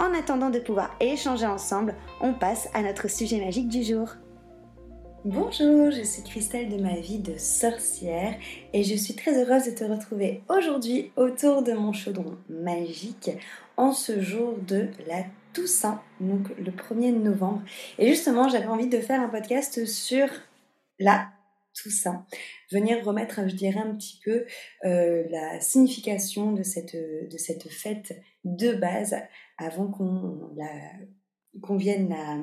En attendant de pouvoir échanger ensemble, on passe à notre sujet magique du jour. Bonjour, je suis Christelle de ma vie de sorcière et je suis très heureuse de te retrouver aujourd'hui autour de mon chaudron magique en ce jour de la Toussaint, donc le 1er novembre. Et justement, j'avais envie de faire un podcast sur la Toussaint, venir remettre, je dirais, un petit peu euh, la signification de cette, de cette fête de base avant qu'on qu'on vienne la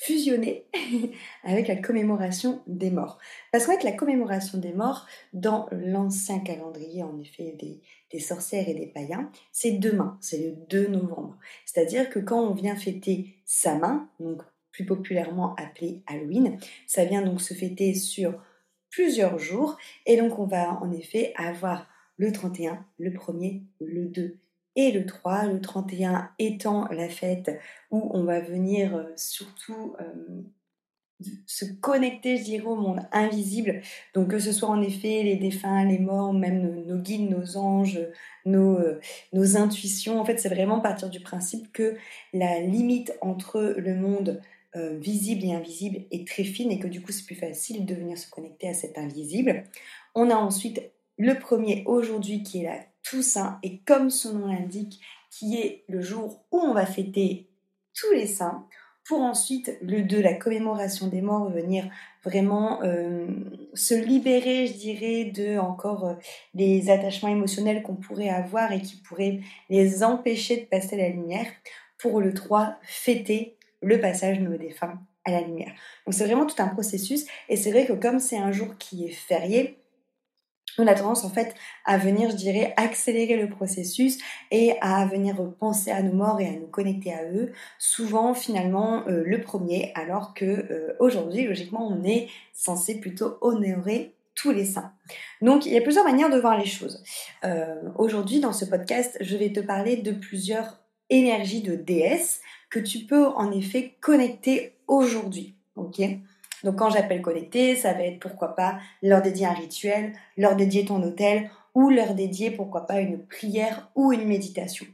fusionner avec la commémoration des morts. Parce qu'en fait, la commémoration des morts, dans l'ancien calendrier, en effet, des, des, sorcières et des païens, c'est demain, c'est le 2 novembre. C'est-à-dire que quand on vient fêter sa main, donc plus populairement appelé Halloween, ça vient donc se fêter sur plusieurs jours, et donc on va en effet avoir le 31, le 1er, le 2 et le 3, le 31 étant la fête où on va venir euh, surtout euh, se connecter, je dirais, au monde invisible. Donc que ce soit en effet les défunts, les morts, même nos, guides, nos anges, nos, euh, nos intuitions. En fait, c'est vraiment partir du principe que la limite entre le monde visible et invisible est très fine et que du coup c'est plus facile de venir se connecter à cet invisible. On a ensuite le premier aujourd'hui qui est la Toussaint et comme son nom l'indique, qui est le jour où on va fêter tous les saints, pour ensuite le 2, la commémoration des morts, venir vraiment euh, se libérer, je dirais, de encore euh, les attachements émotionnels qu'on pourrait avoir et qui pourraient les empêcher de passer la lumière. Pour le 3, fêter le passage de nos défunts à la lumière. Donc c'est vraiment tout un processus et c'est vrai que comme c'est un jour qui est férié, on a tendance en fait à venir, je dirais, accélérer le processus et à venir penser à nos morts et à nous connecter à eux, souvent finalement euh, le premier, alors que euh, aujourd'hui, logiquement, on est censé plutôt honorer tous les saints. Donc il y a plusieurs manières de voir les choses. Euh, aujourd'hui, dans ce podcast, je vais te parler de plusieurs énergies de déesses que tu peux en effet connecter aujourd'hui. ok? Donc quand j'appelle connecter, ça va être pourquoi pas leur dédier un rituel, leur dédier ton hôtel ou leur dédier pourquoi pas une prière ou une méditation.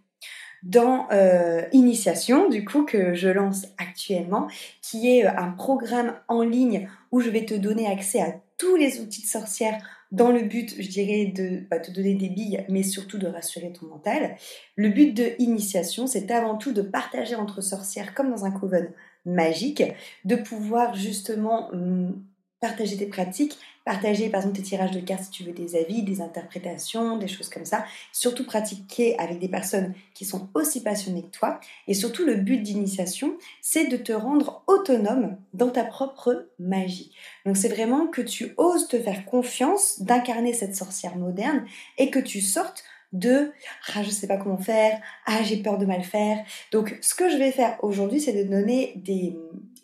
Dans euh, Initiation, du coup, que je lance actuellement, qui est euh, un programme en ligne où je vais te donner accès à tous les outils de sorcière dans le but, je dirais, de bah, te donner des billes, mais surtout de rassurer ton mental. Le but de Initiation, c'est avant tout de partager entre sorcières comme dans un coven magique de pouvoir justement hum, partager tes pratiques, partager par exemple tes tirages de cartes si tu veux des avis, des interprétations, des choses comme ça. Surtout pratiquer avec des personnes qui sont aussi passionnées que toi. Et surtout le but d'initiation, c'est de te rendre autonome dans ta propre magie. Donc c'est vraiment que tu oses te faire confiance d'incarner cette sorcière moderne et que tu sortes de ah je sais pas comment faire, ah j'ai peur de mal faire. Donc ce que je vais faire aujourd'hui c'est de donner des,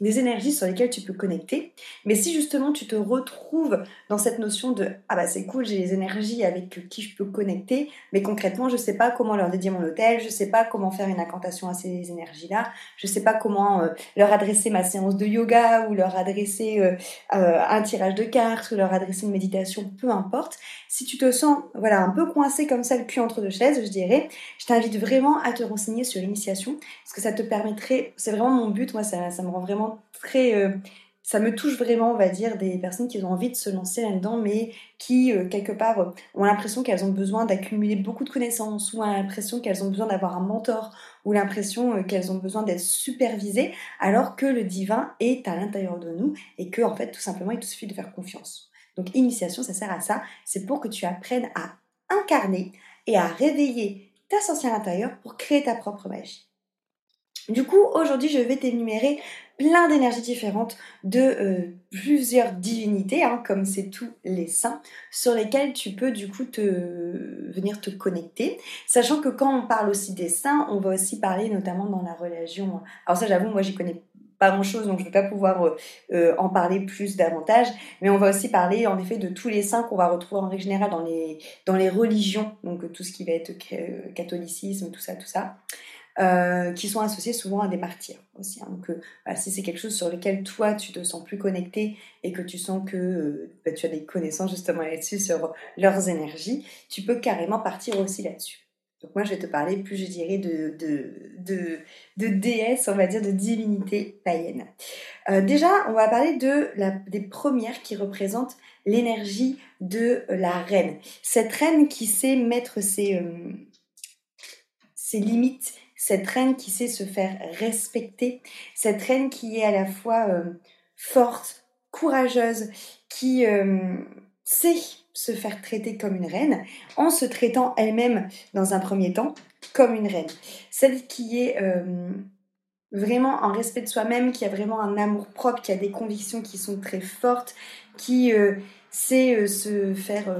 des énergies sur lesquelles tu peux connecter. Mais si justement tu te retrouves dans cette notion de ah bah c'est cool, j'ai les énergies avec qui je peux connecter, mais concrètement je sais pas comment leur dédier mon hôtel, je sais pas comment faire une incantation à ces énergies-là, je sais pas comment euh, leur adresser ma séance de yoga ou leur adresser euh, euh, un tirage de cartes ou leur adresser une méditation, peu importe. Si tu te sens voilà un peu coincé comme ça le cul entre deux chaises, je dirais, je t'invite vraiment à te renseigner sur l'initiation parce que ça te permettrait, c'est vraiment mon but, moi ça, ça me rend vraiment très. Euh, ça me touche vraiment, on va dire, des personnes qui ont envie de se lancer là-dedans, mais qui, euh, quelque part, euh, ont l'impression qu'elles ont besoin d'accumuler beaucoup de connaissances, ou l'impression qu'elles ont besoin d'avoir un mentor, ou l'impression qu'elles ont besoin d'être supervisées, alors que le divin est à l'intérieur de nous, et que, en fait, tout simplement, il te suffit de faire confiance. Donc, initiation, ça sert à ça. C'est pour que tu apprennes à incarner et à réveiller ta sorcière intérieure pour créer ta propre magie. Du coup, aujourd'hui, je vais t'énumérer plein d'énergies différentes de euh, plusieurs divinités, hein, comme c'est tous les saints, sur lesquels tu peux du coup te venir te connecter. Sachant que quand on parle aussi des saints, on va aussi parler notamment dans la religion. Alors ça, j'avoue, moi, j'y connais pas grand chose, donc je ne vais pas pouvoir euh, euh, en parler plus davantage. Mais on va aussi parler en effet de tous les saints qu'on va retrouver en règle générale dans les, dans les religions, donc tout ce qui va être catholicisme, tout ça, tout ça. Euh, qui sont associés souvent à des martyrs aussi. Hein. Donc, euh, si c'est quelque chose sur lequel toi tu te sens plus connecté et que tu sens que euh, bah, tu as des connaissances justement là-dessus sur leurs énergies, tu peux carrément partir aussi là-dessus. Donc moi je vais te parler plus je dirais de, de, de, déesses, on va dire de divinités païennes. déjà on va parler de la, des premières qui représentent l'énergie de la reine. Cette reine qui sait mettre ses, ses limites cette reine qui sait se faire respecter, cette reine qui est à la fois euh, forte, courageuse, qui euh, sait se faire traiter comme une reine, en se traitant elle-même dans un premier temps comme une reine. Celle qui est euh, vraiment en respect de soi-même, qui a vraiment un amour propre, qui a des convictions qui sont très fortes, qui sait se faire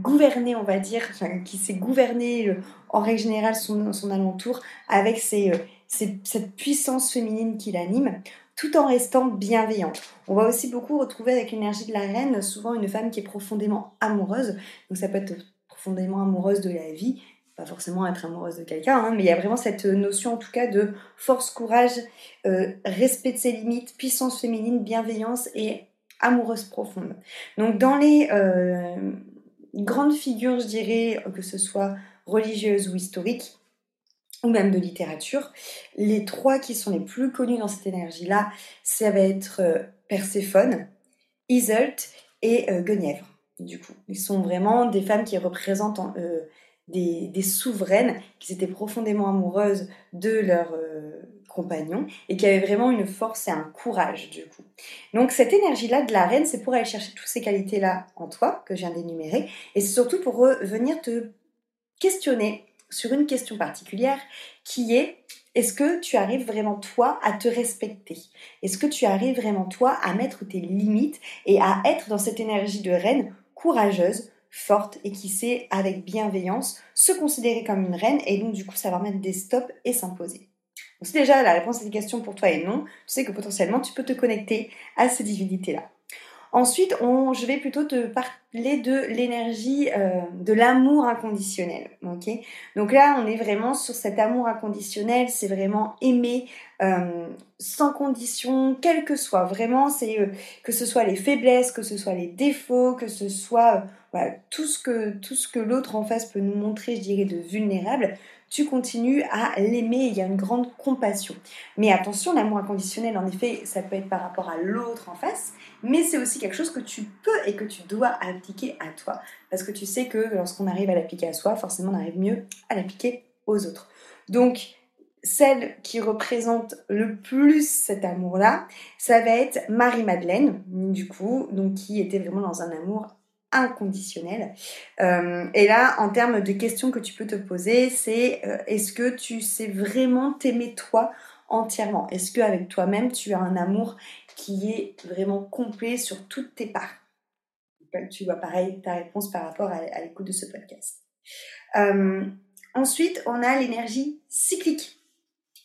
gouverner, on va dire, qui sait gouverner en règle générale son, son alentour avec euh, cette puissance féminine qui l'anime tout en restant bienveillante. On va aussi beaucoup retrouver avec l'énergie de la reine souvent une femme qui est profondément amoureuse. Donc ça peut être profondément amoureuse de la vie, pas forcément être amoureuse de quelqu'un, hein, mais il y a vraiment cette notion en tout cas de force, courage, euh, respect de ses limites, puissance féminine, bienveillance et amoureuse profonde. Donc dans les euh, grandes figures, je dirais, que ce soit religieuse ou historique, ou même de littérature. Les trois qui sont les plus connus dans cette énergie-là, ça va être euh, Perséphone, Iseult et euh, Guenièvre. Du coup, ils sont vraiment des femmes qui représentent euh, des, souveraines qui étaient profondément amoureuses de leurs compagnons et qui avaient vraiment une force et un courage du coup. Donc cette énergie-là de la reine, c'est pour aller chercher toutes ces qualités-là en toi que je viens d'énumérer et c'est surtout pour venir te questionner sur une question particulière qui est est-ce que tu arrives vraiment toi à te respecter? Est-ce que tu arrives vraiment toi à mettre tes limites et à être dans cette énergie de reine courageuse, forte et qui sait avec bienveillance se considérer comme une reine et donc du coup savoir mettre des stops et s'imposer donc si déjà la réponse à cette question pour toi est non, tu sais que potentiellement tu peux te connecter à ces divinités-là. Ensuite, je vais plutôt te parler de l'énergie euh, de l'amour inconditionnel. Donc là, on est vraiment sur cet amour inconditionnel, c'est vraiment aimer euh, sans condition, quel que soit. Vraiment, c'est euh, que ce soit les faiblesses, que ce soit les défauts, que ce soit tout ce que, tout ce que l'autre en face peut nous montrer, je dirais, de vulnérable tu continues à l'aimer, il y a une grande compassion. Mais attention, l'amour inconditionnel, en effet, ça peut être par rapport à l'autre en face, mais c'est aussi quelque chose que tu peux et que tu dois appliquer à toi. Parce que tu sais que lorsqu'on arrive à l'appliquer à soi, forcément on arrive mieux à l'appliquer aux autres. Donc, celle qui représente le plus cet amour-là, ça va être Marie-Madeleine, du coup, donc qui était vraiment dans un amour inconditionnel. Euh, et là, en termes de questions que tu peux te poser, c'est euh, est-ce que tu sais vraiment t'aimer toi entièrement? Est-ce qu'avec toi-même, tu as un amour qui est vraiment complet sur toutes tes parts? Tu vois pareil ta réponse par rapport à, l'écoute de ce podcast. Euh, ensuite, on a l'énergie cyclique.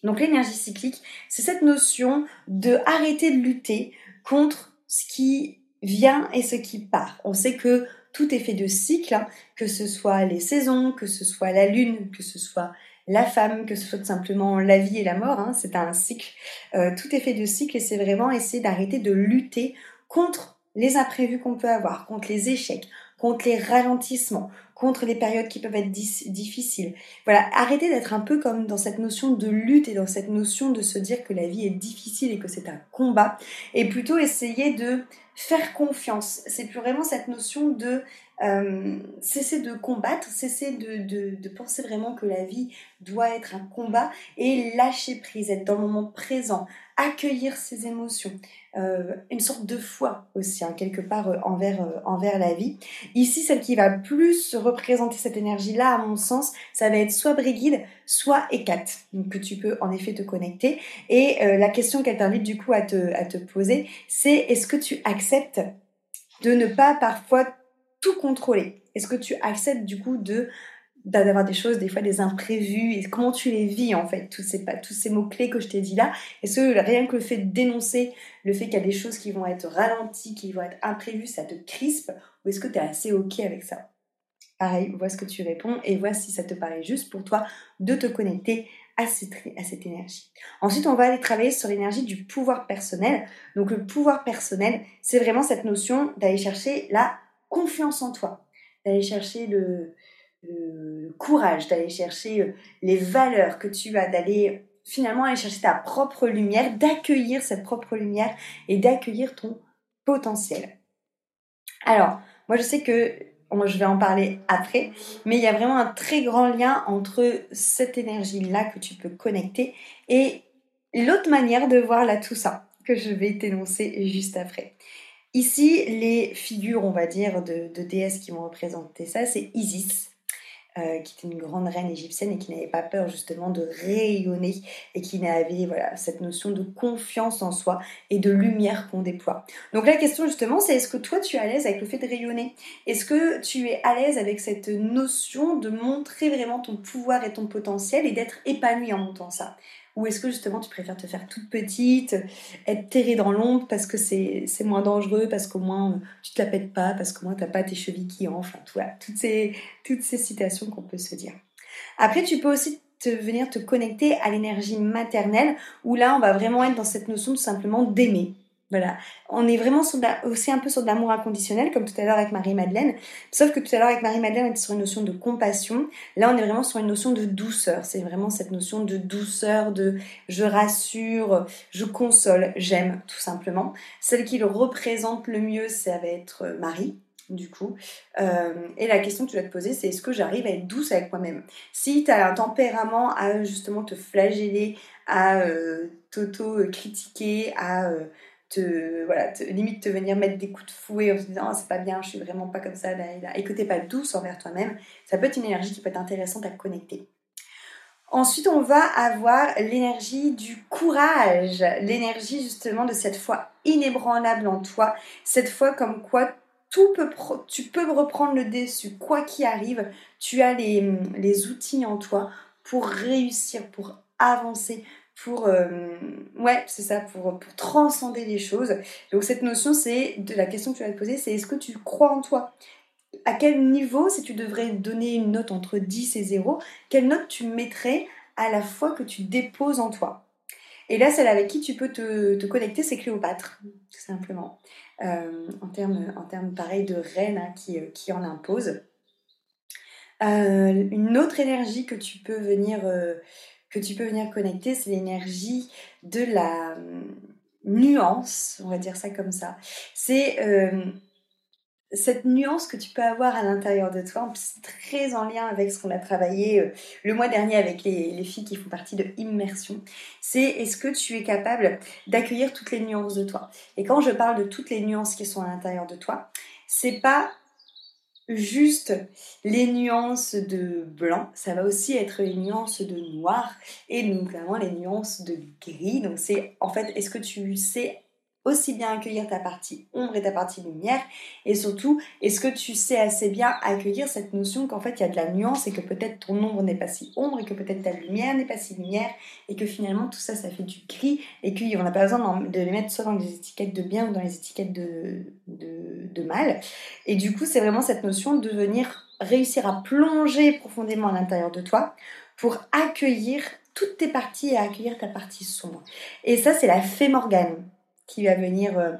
Donc l'énergie cyclique, c'est cette notion de arrêter de lutter contre ce qui vient et ce qui part. On sait que tout est fait de cycles, hein, que ce soit les saisons, que ce soit la lune, que ce soit la femme, que ce soit simplement la vie et la mort, hein, c'est un cycle. Euh, tout est fait de cycles et c'est vraiment essayer d'arrêter de lutter contre les imprévus qu'on peut avoir, contre les échecs, contre les ralentissements, contre les périodes qui peuvent être difficiles. Voilà, arrêtez d'être un peu comme dans cette notion de lutte et dans cette notion de se dire que la vie est difficile et que c'est un combat, et plutôt essayer de faire confiance. C'est plus vraiment cette notion de euh, cesser de combattre, cesser de, de, penser vraiment que la vie doit être un combat et lâcher prise, être dans le moment présent, accueillir ses émotions, euh, une sorte de foi aussi, hein, quelque part euh, envers, envers la vie. Ici, celle qui va plus représenter cette énergie-là, à mon sens, ça va être soit Brigitte, soit donc que tu peux en effet te connecter. Et la question qu'elle t'invite du coup à te, à te poser, c'est est-ce que tu acceptes de ne pas parfois tout contrôler? Est-ce que tu acceptes du coup de d'avoir des choses, des fois des imprévus, et comment tu les vis en fait, tous ces, tous ces mots-clés que je t'ai dit là, est-ce que rien que le fait de dénoncer le fait qu'il y a des choses qui vont être ralenties, qui vont être imprévues, ça te crispe, ou est-ce que tu es assez ok avec ça? Pareil, vois ce que tu réponds et vois si ça te paraît juste pour toi de te connecter à cette, à cette énergie. Ensuite, on va aller travailler sur l'énergie du pouvoir personnel. Donc le pouvoir personnel, c'est vraiment cette notion d'aller chercher la confiance en toi, d'aller chercher le, courage, d'aller chercher euh, les valeurs que tu as, d'aller finalement aller chercher ta propre lumière, d'accueillir cette propre lumière et d'accueillir ton potentiel. Alors, moi je sais que je vais en parler après, mais il y a vraiment un très grand lien entre cette énergie-là que tu peux connecter et l'autre manière de voir là tout ça que je vais t'énoncer juste après. Ici, les figures, on va dire, de, déesses qui vont représenter ça, c'est Isis, euh, qui était une grande reine égyptienne et qui n'avait pas peur justement de rayonner et qui avait voilà, cette notion de confiance en soi et de lumière qu'on déploie. Donc la question justement, c'est est-ce que toi tu es à l'aise avec le fait de rayonner? Est-ce que tu es à l'aise avec cette notion de montrer vraiment ton pouvoir et ton potentiel et d'être épanoui en montant ça? Ou est-ce que justement tu préfères te faire toute petite, être terrée dans l'ombre parce que c'est moins dangereux, parce qu'au moins tu te la pètes pas, parce qu'au moins tu n'as pas tes chevilles qui enflent, voilà, toutes ces, toutes ces citations qu'on peut se dire. Après, tu peux aussi venir te connecter à l'énergie maternelle, où là on va vraiment être dans cette notion tout simplement d'aimer. Voilà. On est vraiment aussi un peu sur de l'amour inconditionnel, comme tout à l'heure avec Marie-Madeleine. Sauf que tout à l'heure avec Marie-Madeleine, on était sur une notion de compassion. Là, on est vraiment sur une notion de douceur. C'est vraiment cette notion de douceur, de je rassure, je console, j'aime, tout simplement. Celle qui le représente le mieux, ça va être euh, Marie du coup. Euh, et la question que tu dois te poser, c'est est-ce que j'arrive à être douce avec moi-même? Si tu as un tempérament à justement te flageller, à euh, t'auto-critiquer, à voilà, limite te venir mettre des coups de fouet en se disant oh, c'est pas bien, je suis vraiment pas comme ça, et que t'es pas douce envers toi-même, ça peut être une énergie qui peut être intéressante à connecter. Ensuite, on va avoir l'énergie du courage, l'énergie justement de cette foi inébranlable en toi, cette foi comme quoi tout peut tu peux reprendre le dessus, quoi qu'il arrive, tu as les outils en toi pour réussir, pour avancer, pour euh, ouais c'est ça pour, pour transcender les choses. Donc cette notion c'est de la question que tu vas te poser c'est est-ce que tu crois en toi? À quel niveau si tu devrais donner une note entre 10 et 0 quelle note tu mettrais à la fois que tu déposes en toi? Et là celle avec qui tu peux te, te connecter c'est Cléopâtre tout simplement. Euh, en termes en pareil de reine hein, qui, euh, qui en impose. Une autre énergie que tu peux venir que tu peux venir connecter, c'est l'énergie de la hum, nuance, on va dire ça comme ça. C'est euh, cette nuance que tu peux avoir à l'intérieur de toi, c'est très en lien avec ce qu'on a travaillé euh, le mois dernier avec les, les, filles qui font partie de Immersion. C'est est-ce que tu es capable d'accueillir toutes les nuances de toi? Et quand je parle de toutes les nuances qui sont à l'intérieur de toi, c'est pas juste les nuances de blanc, ça va aussi être les nuances de noir et notamment les nuances de gris. Donc c'est en fait, est-ce que tu sais aussi bien accueillir ta partie ombre et ta partie lumière Et surtout, est-ce que tu sais assez bien accueillir cette notion qu'en fait il y a de la nuance et que peut-être ton ombre n'est pas si ombre et que peut-être ta lumière n'est pas si lumière et que finalement tout ça ça fait du gris et qu'on n'a pas besoin de les mettre soit dans les étiquettes de bien ou dans les étiquettes de, de, de mal. Et du coup, c'est vraiment cette notion de venir réussir à plonger profondément à l'intérieur de toi pour accueillir toutes tes parties et accueillir ta partie sombre. Et ça, c'est la fée Morgane qui va venir euh,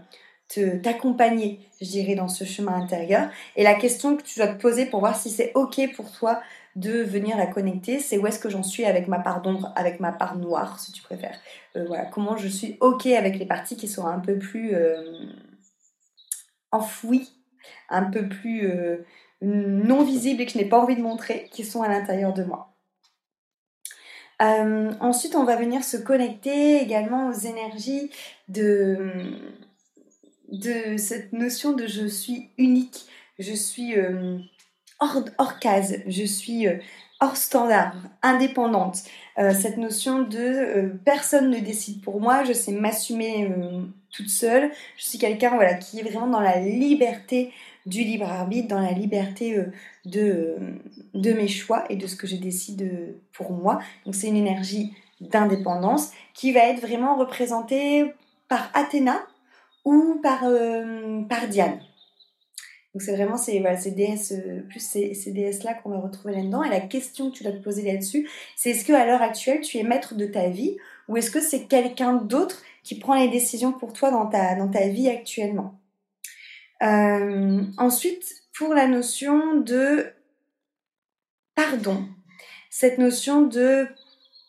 te, t'accompagner, je dirais, dans ce chemin intérieur. Et la question que tu dois te poser pour voir si c'est OK pour toi de venir la connecter, c'est où est-ce que j'en suis avec ma part d'ombre, avec ma part noire, si tu préfères. Euh, voilà, comment je suis OK avec les parties qui sont un peu plus euh, enfouies, un peu plus non visibles et que je n'ai pas envie de montrer, qui sont à l'intérieur de moi. Euh, ensuite, on va venir se connecter également aux énergies de, cette notion de je suis unique, je suis euh, hors, case, je suis euh, hors standard, indépendante. cette notion de personne ne décide pour moi, je sais m'assumer toute seule. Je suis quelqu'un voilà, qui est vraiment dans la liberté du libre arbitre, dans la liberté euh, de, de mes choix et de ce que je décide pour moi. Donc c'est une énergie d'indépendance qui va être vraiment représentée par Athéna ou par, euh, Diane. Donc c'est vraiment ces, voilà, ces déesses, euh, plus ces, ces déesses-là qu'on va retrouver là-dedans. Et la question que tu dois te poser là-dessus, c'est est-ce qu'à l'heure actuelle, tu es maître de ta vie ou est-ce que c'est quelqu'un d'autre qui prend les décisions pour toi dans ta vie actuellement? Euh, ensuite, pour la notion de pardon, cette notion de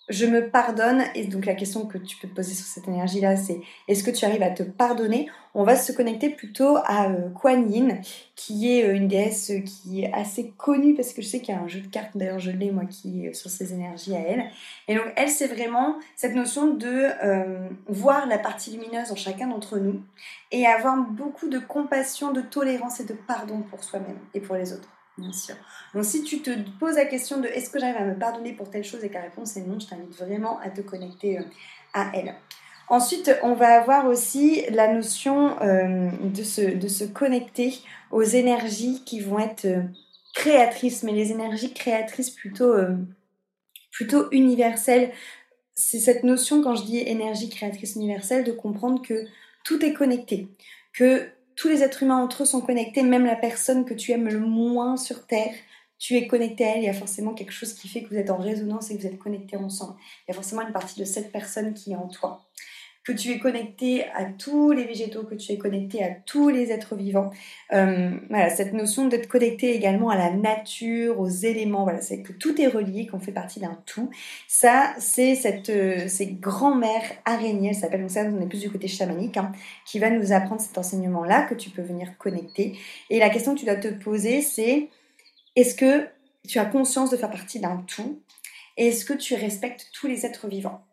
je me pardonne, et donc la question que tu peux te poser sur cette énergie-là, c'est est-ce que tu arrives à te pardonner? On va se connecter plutôt à euh, Yin, qui est euh, une déesse qui est assez connue, parce que je sais qu'il y a un jeu de cartes, d'ailleurs je l'ai moi, qui est sur ses énergies à elle. Et donc elle, c'est vraiment cette notion de euh, voir la partie lumineuse en chacun d'entre nous, et avoir beaucoup de compassion, de tolérance et de pardon pour soi-même et pour les autres. Bien sûr. Donc si tu te poses la question de est-ce que j'arrive à me pardonner pour telle chose et que la réponse est non, je t'invite vraiment à te connecter euh, à elle. Ensuite, on va avoir aussi la notion euh, de, se, de se connecter aux énergies qui vont être euh, créatrices, mais les énergies créatrices plutôt, plutôt universelles. C'est cette notion, quand je dis énergie créatrice universelle, de comprendre que tout est connecté, que tous les êtres humains entre eux sont connectés, même la personne que tu aimes le moins sur Terre, tu es connecté à elle, il y a forcément quelque chose qui fait que vous êtes en résonance et que vous êtes connectés ensemble. Il y a forcément une partie de cette personne qui est en toi que tu es connecté à tous les végétaux, que tu es connecté à tous les êtres vivants. Euh, voilà, cette notion d'être connecté également à la nature, aux éléments, voilà, c'est que tout est relié, qu'on fait partie d'un tout. Ça, c'est cette, euh, ces grand-mères araignées, elle s'appelle, donc ça, on est plus du côté chamanique, hein, qui va nous apprendre cet enseignement-là, que tu peux venir connecter. Et la question que tu dois te poser, c'est est-ce que tu as conscience de faire partie d'un tout? Et est-ce que tu respectes tous les êtres vivants?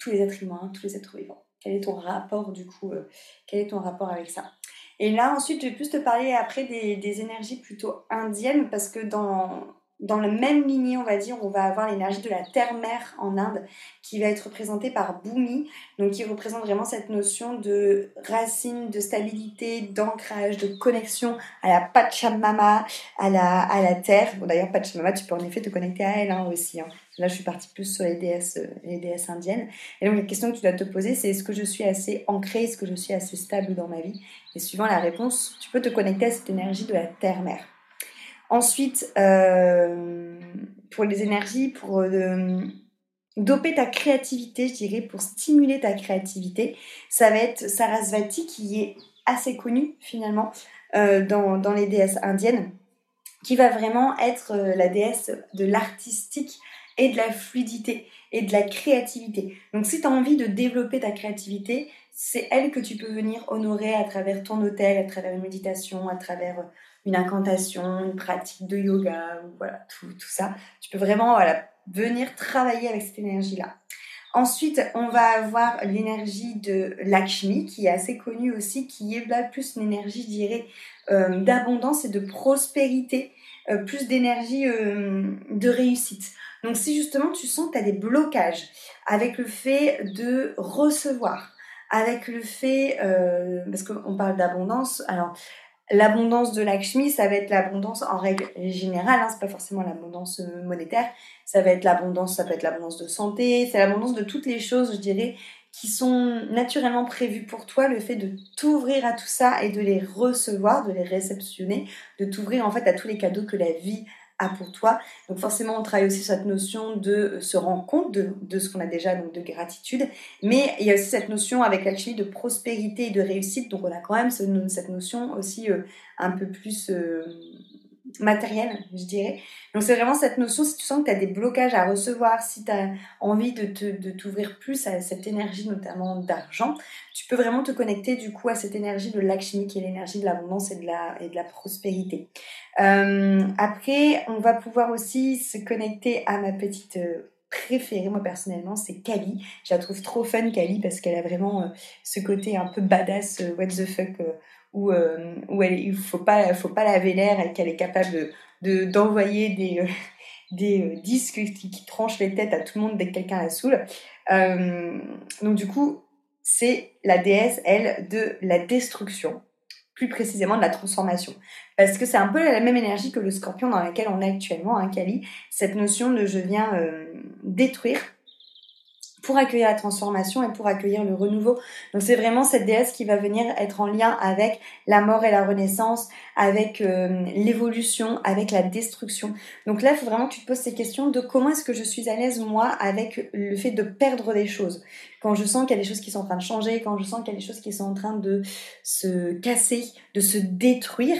Tous les êtres humains, tous les êtres vivants. Quel est ton rapport du coup euh, Quel est ton rapport avec ça? Et là ensuite, je vais plus te parler après des, énergies plutôt indiennes parce que dans dans le même lignée, on va dire, on va avoir l'énergie de la terre-mère en Inde qui va être représentée par Bhumi, donc qui représente vraiment cette notion de racine, de stabilité, d'ancrage, de connexion à la Pachamama, à la, à la terre. Bon, d'ailleurs, Pachamama, tu peux en effet te connecter à elle hein, aussi. Hein. Là, je suis partie plus sur les déesses, les déesses indiennes. Et donc, la question que tu dois te poser, c'est est-ce que je suis assez ancrée, est-ce que je suis assez stable dans ma vie? Et suivant la réponse, tu peux te connecter à cette énergie de la terre-mère. Ensuite, euh, pour les énergies, pour euh, doper ta créativité, je dirais, pour stimuler ta créativité, ça va être Sarasvati qui est assez connue finalement euh, dans, dans, les déesses indiennes, qui va vraiment être la déesse de l'artistique et de la fluidité et de la créativité. Donc si tu as envie de développer ta créativité, c'est elle que tu peux venir honorer à travers ton hôtel, à travers une méditation, à travers une incantation, une pratique de yoga, voilà, tout, tout ça. Tu peux vraiment voilà, venir travailler avec cette énergie-là. Ensuite, on va avoir l'énergie de Lakshmi, qui est assez connue aussi, qui est là plus une énergie, je dirais, euh, d'abondance et de prospérité, euh, plus d'énergie euh, de réussite. Donc si justement tu sens que tu as des blocages avec le fait de recevoir, avec le fait, euh, parce qu'on parle d'abondance, alors l'abondance de Lakshmi, ça va être l'abondance en règle générale, hein, c'est pas forcément l'abondance euh, monétaire, ça va être l'abondance, ça peut être l'abondance de santé, c'est l'abondance de toutes les choses, je dirais, qui sont naturellement prévues pour toi, le fait de t'ouvrir à tout ça et de les recevoir, de les réceptionner, de t'ouvrir en fait à tous les cadeaux que la vie pour toi. Donc forcément, on travaille aussi cette notion de se rendre compte de, ce qu'on a déjà, donc de gratitude. Mais il y a aussi cette notion avec l'alchimie de prospérité et de réussite. Donc on a quand même cette notion aussi euh, un peu plus... Euh, matériel, je dirais. Donc c'est vraiment cette notion, si tu sens que tu as des blocages à recevoir, si tu as envie de, de t'ouvrir plus à cette énergie, notamment d'argent, tu peux vraiment te connecter du coup à cette énergie de l'alchimie qui est l'énergie de l'abondance et, de la, et de la prospérité. Euh, après, on va pouvoir aussi se connecter à ma petite euh, préférée, moi personnellement, c'est Kali. Je la trouve trop fun, Kali, parce qu'elle a vraiment euh, ce côté un peu badass, what the fuck où, euh, où elle, il faut pas, faut pas laver l'air qu'elle est capable de, d'envoyer des, euh, des euh, disques qui, qui, tranchent les têtes à tout le monde dès que quelqu'un la saoule. donc du coup, c'est la déesse, elle, de la destruction, plus précisément de la transformation. Parce que c'est un peu la même énergie que le scorpion dans laquelle on est actuellement, hein, Kali. Cette notion de je viens détruire pour accueillir la transformation et pour accueillir le renouveau. Donc c'est vraiment cette déesse qui va venir être en lien avec la mort et la renaissance, avec euh, l'évolution, avec la destruction. Donc là, il faut vraiment que tu te poses ces questions de comment est-ce que je suis à l'aise moi avec le fait de perdre des choses. Quand je sens qu'il y a des choses qui sont en train de changer, quand je sens qu'il y a des choses qui sont en train de se casser, de se détruire,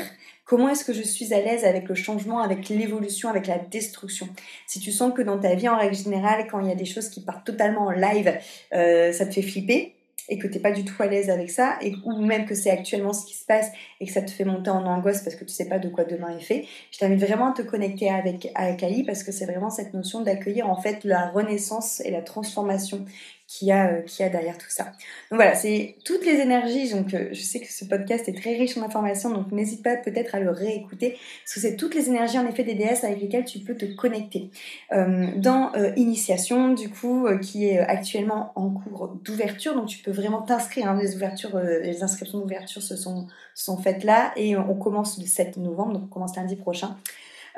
Comment est-ce que je suis à l'aise avec le changement, avec l'évolution, avec la destruction? Si tu sens que dans ta vie, en règle générale, quand il y a des choses qui partent totalement en live, euh, ça te fait flipper et que tu n'es pas du tout à l'aise avec ça, ou même que c'est actuellement ce qui se passe et que ça te fait monter en angoisse parce que tu sais pas de quoi demain est fait, je t'invite vraiment à te connecter avec, avec Ali parce que c'est vraiment cette notion d'accueillir en fait la renaissance et la transformation qui a, euh, derrière tout ça. Donc voilà, c'est toutes les énergies. Donc euh, je sais que ce podcast est très riche en informations, donc n'hésite pas peut-être à le réécouter, parce que c'est toutes les énergies en effet des déesses avec lesquelles tu peux te connecter. Euh, dans Initiation, du coup, qui est actuellement en cours d'ouverture, donc tu peux vraiment t'inscrire. Hein, les ouvertures, les inscriptions d'ouverture se sont, sont faites là, et on commence le 7 novembre, donc on commence lundi prochain.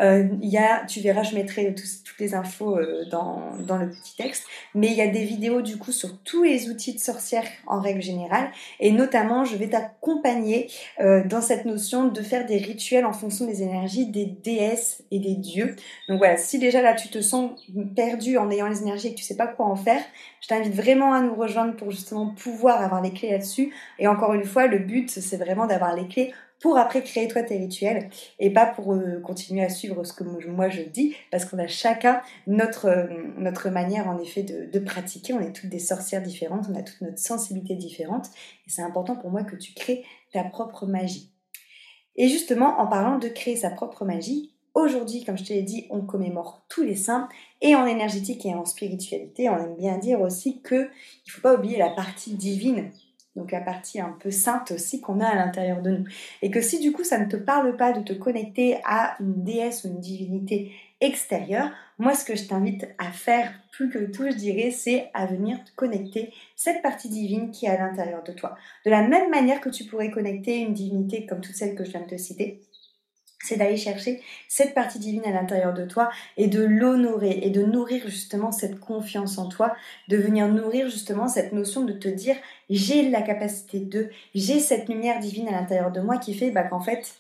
Euh, y a, tu verras, je mettrai toutes les infos euh, dans, dans le petit texte, mais il y a des vidéos du coup sur tous les outils de sorcière en règle générale, et notamment je vais t'accompagner euh, dans cette notion de faire des rituels en fonction des énergies des déesses et des dieux. Donc voilà, si déjà là tu te sens perdu en ayant les énergies et que tu sais pas quoi en faire, je t'invite vraiment à nous rejoindre pour justement pouvoir avoir les clés là-dessus. Et encore une fois, le but c'est vraiment d'avoir les clés pour après créer toi tes rituels et pas pour euh, continuer à suivre ce que moi je dis parce qu'on a chacun notre, euh, notre manière en effet de, pratiquer. On est toutes des sorcières différentes, on a toute notre sensibilité différente et c'est important pour moi que tu crées ta propre magie. Et justement, en parlant de créer sa propre magie, aujourd'hui, comme je te l'ai dit, on commémore tous les saints et en énergétique et en spiritualité, on aime bien dire aussi que il faut pas oublier la partie divine donc la partie un peu sainte aussi qu'on a à l'intérieur de nous. Et que si du coup ça ne te parle pas de te connecter à une déesse ou une divinité extérieure, moi ce que je t'invite à faire plus que tout, je dirais, c'est à venir te connecter cette partie divine qui est à l'intérieur de toi. De la même manière que tu pourrais connecter une divinité comme toutes celles que je viens de te citer, c'est d'aller chercher cette partie divine à l'intérieur de toi et de l'honorer et de nourrir justement cette confiance en toi, de venir nourrir justement cette notion de te dire j'ai la capacité de, j'ai cette lumière divine à l'intérieur de moi qui fait bah, qu'en fait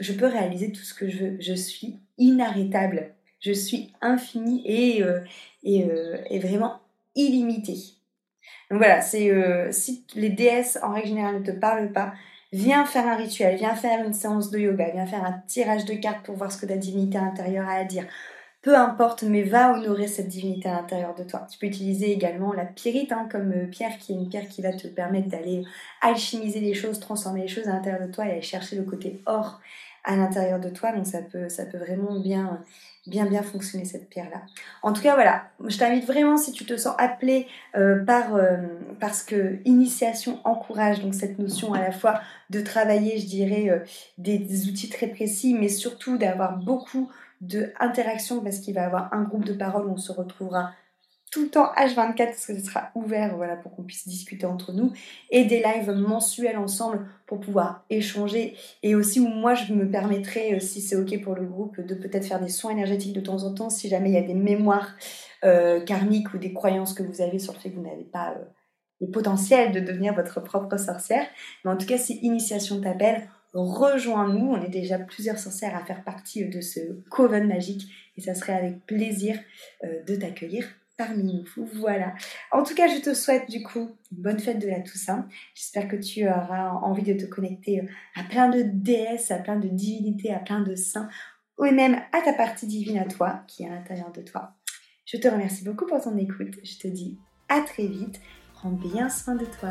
je peux réaliser tout ce que je veux, je suis inarrêtable, je suis infinie et, euh, euh, et, vraiment illimitée. Donc voilà, euh, si les déesses en règle générale ne te parlent pas, Viens faire un rituel, viens faire une séance de yoga, viens faire un tirage de cartes pour voir ce que ta divinité intérieure a à dire. Peu importe, mais va honorer cette divinité à l'intérieur de toi. Tu peux utiliser également la pyrite hein, comme euh, pierre, qui est une pierre qui va te permettre d'aller alchimiser les choses, transformer les choses à l'intérieur de toi et aller chercher le côté or à l'intérieur de toi. Donc ça peut, ça peut vraiment bien bien bien fonctionner cette pierre là. En tout cas voilà, je t'invite vraiment si tu te sens appelé euh, par euh, parce que initiation encourage donc cette notion à la fois de travailler, je dirais euh, des, outils très précis, mais surtout d'avoir beaucoup de parce qu'il va y avoir un groupe de parole où on se retrouvera tout le temps H24 parce que ce sera ouvert voilà, pour qu'on puisse discuter entre nous et des lives mensuels ensemble pour pouvoir échanger et aussi où moi je me permettrai, euh, si c'est ok pour le groupe, de peut-être faire des soins énergétiques de temps en temps si jamais il y a des mémoires euh, karmiques ou des croyances que vous avez sur le fait que vous n'avez pas euh, le potentiel de devenir votre propre sorcière. Mais en tout cas, si Initiation t'appelle, rejoins-nous. On est déjà plusieurs sorcières à faire partie de ce coven magique et ça serait avec plaisir de t'accueillir parmi nous. Voilà. En tout cas, je te souhaite du coup une bonne fête de la Toussaint. J'espère que tu auras envie de te connecter euh, à plein de déesses, à plein de divinités, à plein de saints, ou même à ta partie divine à toi, qui est à l'intérieur de toi. Je te remercie beaucoup pour ton écoute. Je te dis à très vite. Prends bien soin de toi.